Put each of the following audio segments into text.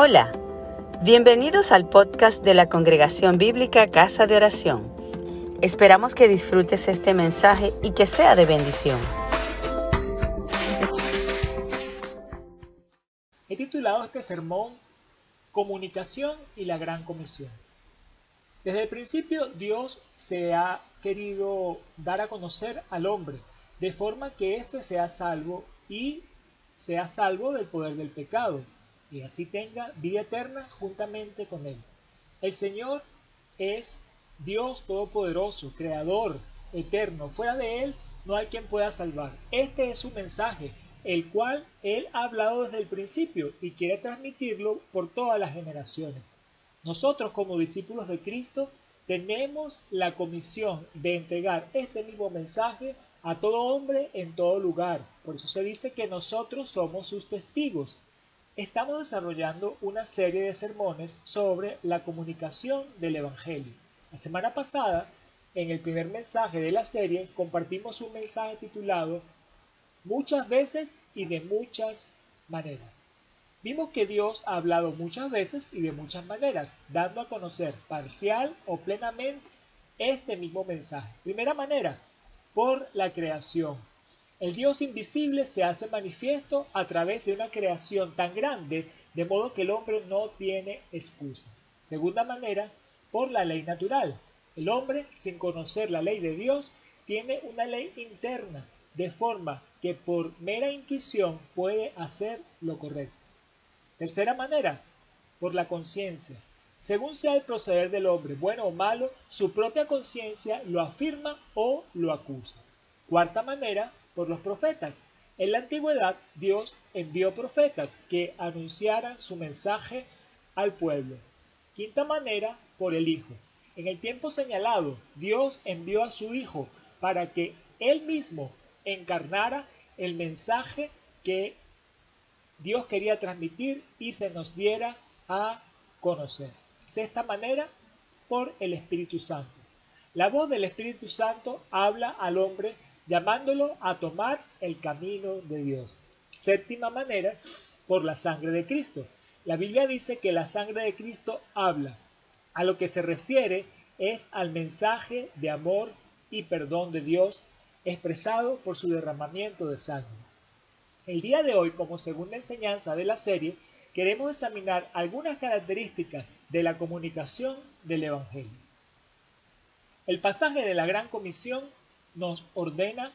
Hola, bienvenidos al podcast de la Congregación Bíblica Casa de Oración. Esperamos que disfrutes este mensaje y que sea de bendición. He titulado este sermón Comunicación y la Gran Comisión. Desde el principio Dios se ha querido dar a conocer al hombre, de forma que éste sea salvo y sea salvo del poder del pecado y así tenga vida eterna juntamente con Él. El Señor es Dios Todopoderoso, Creador, eterno. Fuera de Él no hay quien pueda salvar. Este es su mensaje, el cual Él ha hablado desde el principio y quiere transmitirlo por todas las generaciones. Nosotros como discípulos de Cristo tenemos la comisión de entregar este mismo mensaje a todo hombre en todo lugar. Por eso se dice que nosotros somos sus testigos estamos desarrollando una serie de sermones sobre la comunicación del Evangelio. La semana pasada, en el primer mensaje de la serie, compartimos un mensaje titulado Muchas veces y de muchas maneras. Vimos que Dios ha hablado muchas veces y de muchas maneras, dando a conocer parcial o plenamente este mismo mensaje. Primera manera, por la creación. El Dios invisible se hace manifiesto a través de una creación tan grande, de modo que el hombre no tiene excusa. Segunda manera, por la ley natural. El hombre, sin conocer la ley de Dios, tiene una ley interna, de forma que por mera intuición puede hacer lo correcto. Tercera manera, por la conciencia. Según sea el proceder del hombre, bueno o malo, su propia conciencia lo afirma o lo acusa. Cuarta manera, por los profetas. En la antigüedad Dios envió profetas que anunciaran su mensaje al pueblo. Quinta manera, por el Hijo. En el tiempo señalado, Dios envió a su Hijo para que Él mismo encarnara el mensaje que Dios quería transmitir y se nos diera a conocer. Sexta manera, por el Espíritu Santo. La voz del Espíritu Santo habla al hombre llamándolo a tomar el camino de Dios. Séptima manera, por la sangre de Cristo. La Biblia dice que la sangre de Cristo habla. A lo que se refiere es al mensaje de amor y perdón de Dios expresado por su derramamiento de sangre. El día de hoy, como segunda enseñanza de la serie, queremos examinar algunas características de la comunicación del Evangelio. El pasaje de la Gran Comisión nos ordena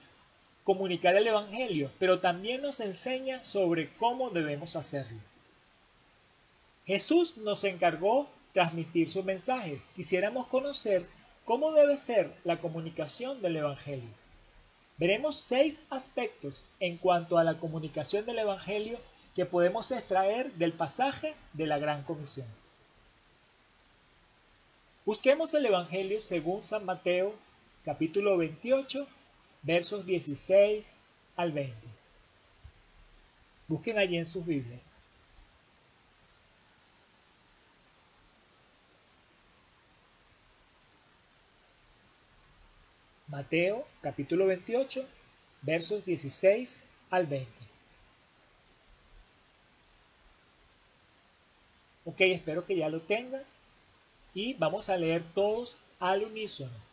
comunicar el Evangelio, pero también nos enseña sobre cómo debemos hacerlo. Jesús nos encargó transmitir su mensaje. Quisiéramos conocer cómo debe ser la comunicación del Evangelio. Veremos seis aspectos en cuanto a la comunicación del Evangelio que podemos extraer del pasaje de la Gran Comisión. Busquemos el Evangelio según San Mateo capítulo 28, versos 16 al 20. Busquen allí en sus Biblias. Mateo capítulo 28, versos 16 al 20. Ok, espero que ya lo tengan y vamos a leer todos al unísono.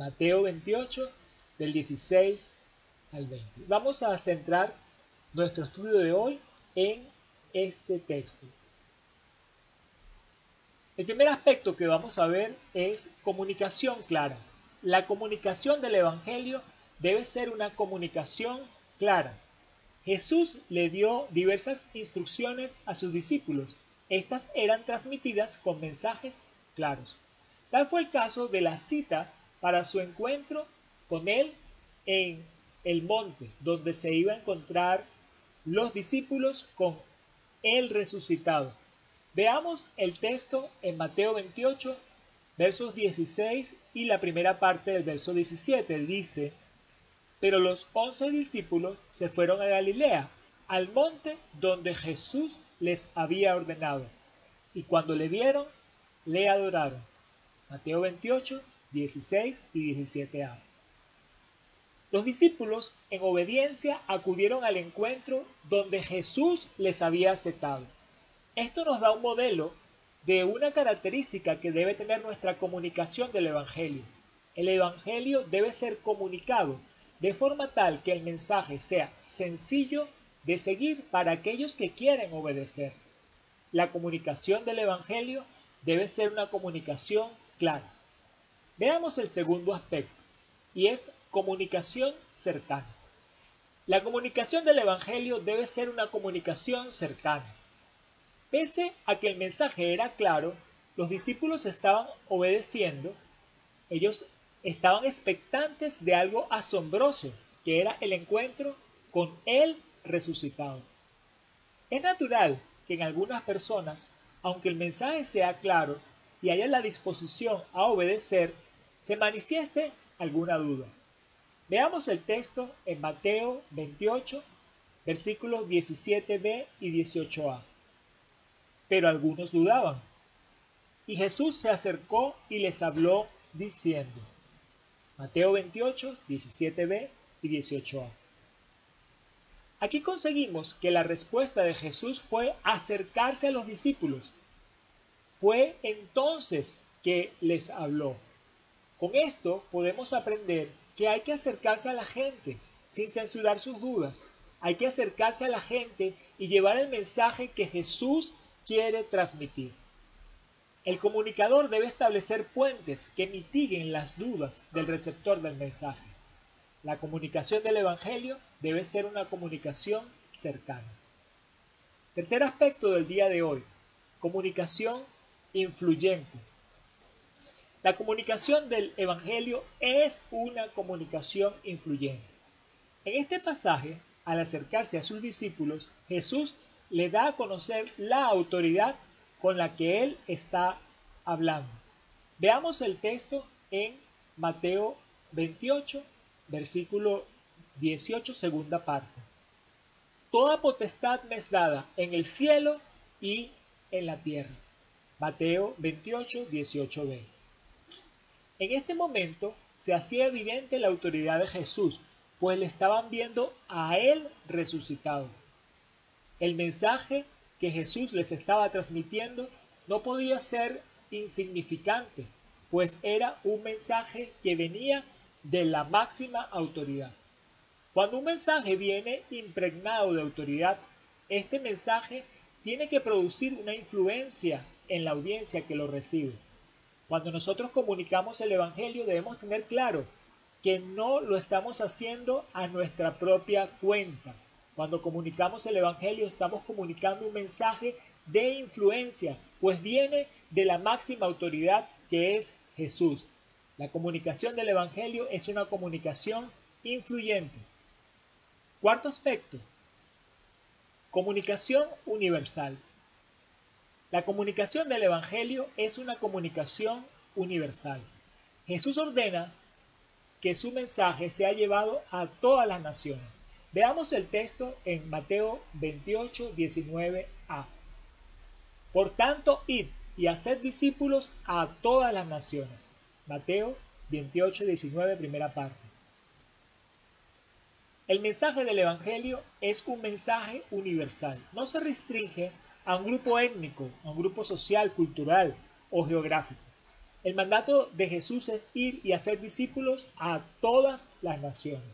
Mateo 28, del 16 al 20. Vamos a centrar nuestro estudio de hoy en este texto. El primer aspecto que vamos a ver es comunicación clara. La comunicación del Evangelio debe ser una comunicación clara. Jesús le dio diversas instrucciones a sus discípulos. Estas eran transmitidas con mensajes claros. Tal fue el caso de la cita para su encuentro con él en el monte, donde se iba a encontrar los discípulos con el resucitado. Veamos el texto en Mateo 28, versos 16 y la primera parte del verso 17. Dice, pero los once discípulos se fueron a Galilea, al monte donde Jesús les había ordenado, y cuando le vieron, le adoraron. Mateo 28, 16 y 17a. Los discípulos, en obediencia, acudieron al encuentro donde Jesús les había aceptado. Esto nos da un modelo de una característica que debe tener nuestra comunicación del Evangelio. El Evangelio debe ser comunicado de forma tal que el mensaje sea sencillo de seguir para aquellos que quieren obedecer. La comunicación del Evangelio debe ser una comunicación clara. Veamos el segundo aspecto, y es comunicación cercana. La comunicación del Evangelio debe ser una comunicación cercana. Pese a que el mensaje era claro, los discípulos estaban obedeciendo, ellos estaban expectantes de algo asombroso, que era el encuentro con el resucitado. Es natural que en algunas personas, aunque el mensaje sea claro y haya la disposición a obedecer, se manifieste alguna duda. Veamos el texto en Mateo 28, versículos 17b y 18a. Pero algunos dudaban. Y Jesús se acercó y les habló diciendo, Mateo 28, 17b y 18a. Aquí conseguimos que la respuesta de Jesús fue acercarse a los discípulos. Fue entonces que les habló. Con esto podemos aprender que hay que acercarse a la gente sin censurar sus dudas. Hay que acercarse a la gente y llevar el mensaje que Jesús quiere transmitir. El comunicador debe establecer puentes que mitiguen las dudas del receptor del mensaje. La comunicación del Evangelio debe ser una comunicación cercana. Tercer aspecto del día de hoy, comunicación influyente. La comunicación del Evangelio es una comunicación influyente. En este pasaje, al acercarse a sus discípulos, Jesús le da a conocer la autoridad con la que él está hablando. Veamos el texto en Mateo 28, versículo 18, segunda parte. Toda potestad me es dada en el cielo y en la tierra. Mateo 28, 18b. En este momento se hacía evidente la autoridad de Jesús, pues le estaban viendo a él resucitado. El mensaje que Jesús les estaba transmitiendo no podía ser insignificante, pues era un mensaje que venía de la máxima autoridad. Cuando un mensaje viene impregnado de autoridad, este mensaje tiene que producir una influencia en la audiencia que lo recibe. Cuando nosotros comunicamos el Evangelio debemos tener claro que no lo estamos haciendo a nuestra propia cuenta. Cuando comunicamos el Evangelio estamos comunicando un mensaje de influencia, pues viene de la máxima autoridad que es Jesús. La comunicación del Evangelio es una comunicación influyente. Cuarto aspecto, comunicación universal. La comunicación del Evangelio es una comunicación universal. Jesús ordena que su mensaje sea llevado a todas las naciones. Veamos el texto en Mateo 28, 19a. Por tanto, id y haced discípulos a todas las naciones. Mateo 28, 19, primera parte. El mensaje del Evangelio es un mensaje universal. No se restringe a un grupo étnico, a un grupo social, cultural o geográfico. El mandato de Jesús es ir y hacer discípulos a todas las naciones.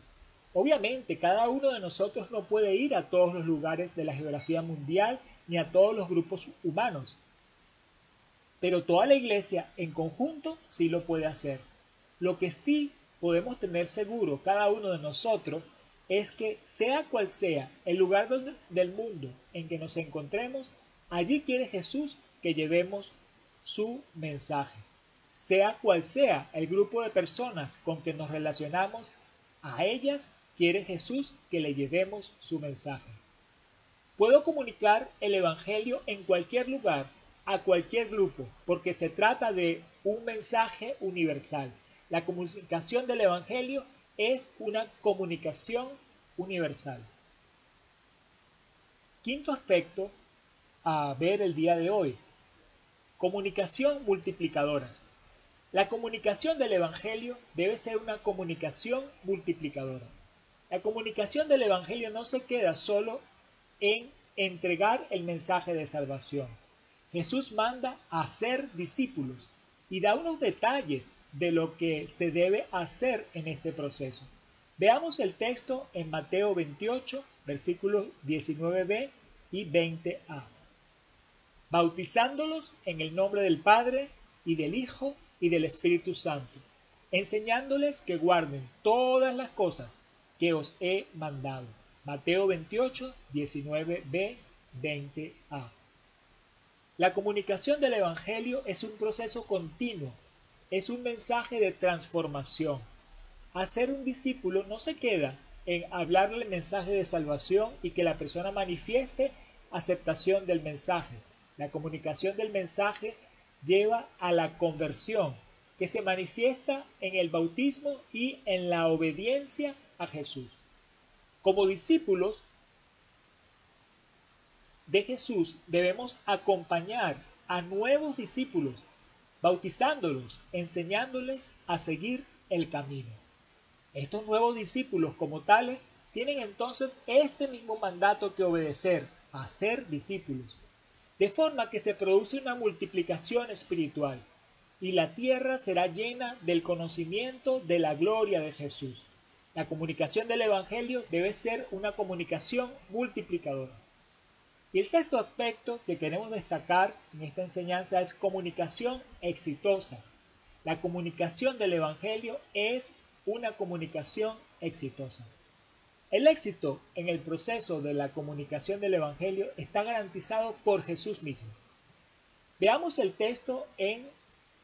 Obviamente, cada uno de nosotros no puede ir a todos los lugares de la geografía mundial ni a todos los grupos humanos, pero toda la iglesia en conjunto sí lo puede hacer. Lo que sí podemos tener seguro cada uno de nosotros es que sea cual sea el lugar del mundo en que nos encontremos, allí quiere Jesús que llevemos su mensaje. Sea cual sea el grupo de personas con que nos relacionamos, a ellas quiere Jesús que le llevemos su mensaje. Puedo comunicar el Evangelio en cualquier lugar, a cualquier grupo, porque se trata de un mensaje universal. La comunicación del Evangelio es una comunicación universal. Quinto aspecto a ver el día de hoy. Comunicación multiplicadora. La comunicación del Evangelio debe ser una comunicación multiplicadora. La comunicación del Evangelio no se queda solo en entregar el mensaje de salvación. Jesús manda a hacer discípulos y da unos detalles de lo que se debe hacer en este proceso. Veamos el texto en Mateo 28, versículos 19b y 20a. Bautizándolos en el nombre del Padre y del Hijo y del Espíritu Santo, enseñándoles que guarden todas las cosas que os he mandado. Mateo 28, 19b, 20a. La comunicación del Evangelio es un proceso continuo, es un mensaje de transformación. Hacer un discípulo no se queda en hablarle el mensaje de salvación y que la persona manifieste aceptación del mensaje. La comunicación del mensaje lleva a la conversión, que se manifiesta en el bautismo y en la obediencia a Jesús. Como discípulos de Jesús debemos acompañar a nuevos discípulos, bautizándolos, enseñándoles a seguir el camino. Estos nuevos discípulos como tales tienen entonces este mismo mandato que obedecer, a ser discípulos, de forma que se produce una multiplicación espiritual y la tierra será llena del conocimiento de la gloria de Jesús. La comunicación del Evangelio debe ser una comunicación multiplicadora. Y el sexto aspecto que queremos destacar en esta enseñanza es comunicación exitosa. La comunicación del Evangelio es una comunicación exitosa. El éxito en el proceso de la comunicación del Evangelio está garantizado por Jesús mismo. Veamos el texto en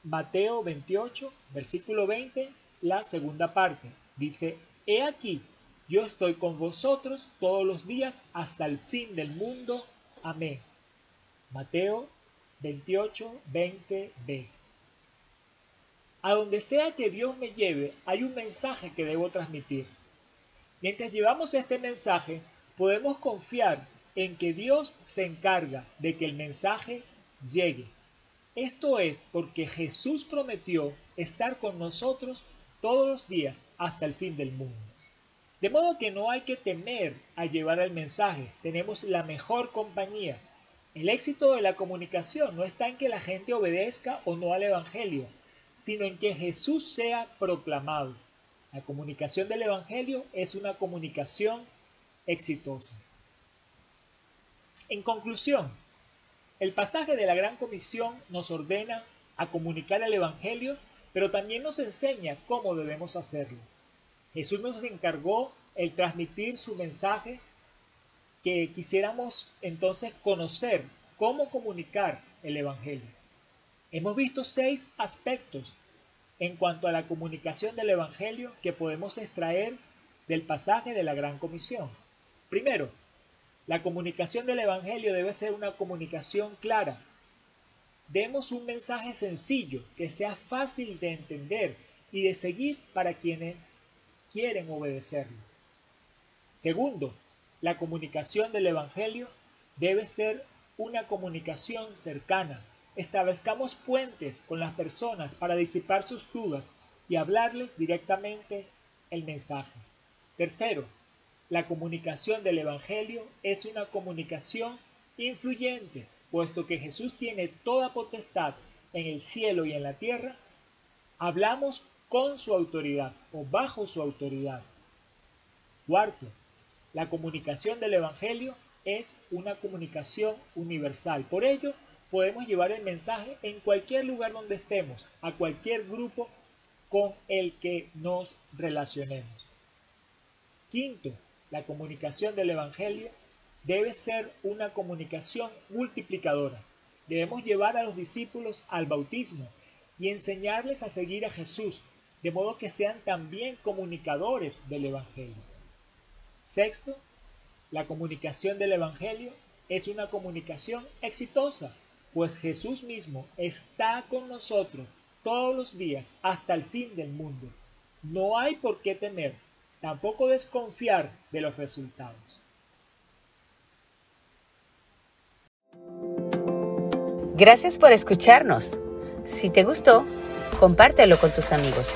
Mateo 28, versículo 20, la segunda parte. Dice, He aquí, yo estoy con vosotros todos los días hasta el fin del mundo. Amén. Mateo 28, 20b. A donde sea que Dios me lleve, hay un mensaje que debo transmitir. Mientras llevamos este mensaje, podemos confiar en que Dios se encarga de que el mensaje llegue. Esto es porque Jesús prometió estar con nosotros todos los días hasta el fin del mundo. De modo que no hay que temer a llevar el mensaje, tenemos la mejor compañía. El éxito de la comunicación no está en que la gente obedezca o no al Evangelio, sino en que Jesús sea proclamado. La comunicación del Evangelio es una comunicación exitosa. En conclusión, el pasaje de la Gran Comisión nos ordena a comunicar el Evangelio pero también nos enseña cómo debemos hacerlo. Jesús nos encargó el transmitir su mensaje que quisiéramos entonces conocer cómo comunicar el Evangelio. Hemos visto seis aspectos en cuanto a la comunicación del Evangelio que podemos extraer del pasaje de la Gran Comisión. Primero, la comunicación del Evangelio debe ser una comunicación clara, Demos un mensaje sencillo, que sea fácil de entender y de seguir para quienes quieren obedecerlo. Segundo, la comunicación del Evangelio debe ser una comunicación cercana. Establezcamos puentes con las personas para disipar sus dudas y hablarles directamente el mensaje. Tercero, la comunicación del Evangelio es una comunicación influyente puesto que Jesús tiene toda potestad en el cielo y en la tierra, hablamos con su autoridad o bajo su autoridad. Cuarto, la comunicación del Evangelio es una comunicación universal. Por ello, podemos llevar el mensaje en cualquier lugar donde estemos, a cualquier grupo con el que nos relacionemos. Quinto, la comunicación del Evangelio debe ser una comunicación multiplicadora. Debemos llevar a los discípulos al bautismo y enseñarles a seguir a Jesús, de modo que sean también comunicadores del Evangelio. Sexto, la comunicación del Evangelio es una comunicación exitosa, pues Jesús mismo está con nosotros todos los días hasta el fin del mundo. No hay por qué temer, tampoco desconfiar de los resultados. Gracias por escucharnos. Si te gustó, compártelo con tus amigos.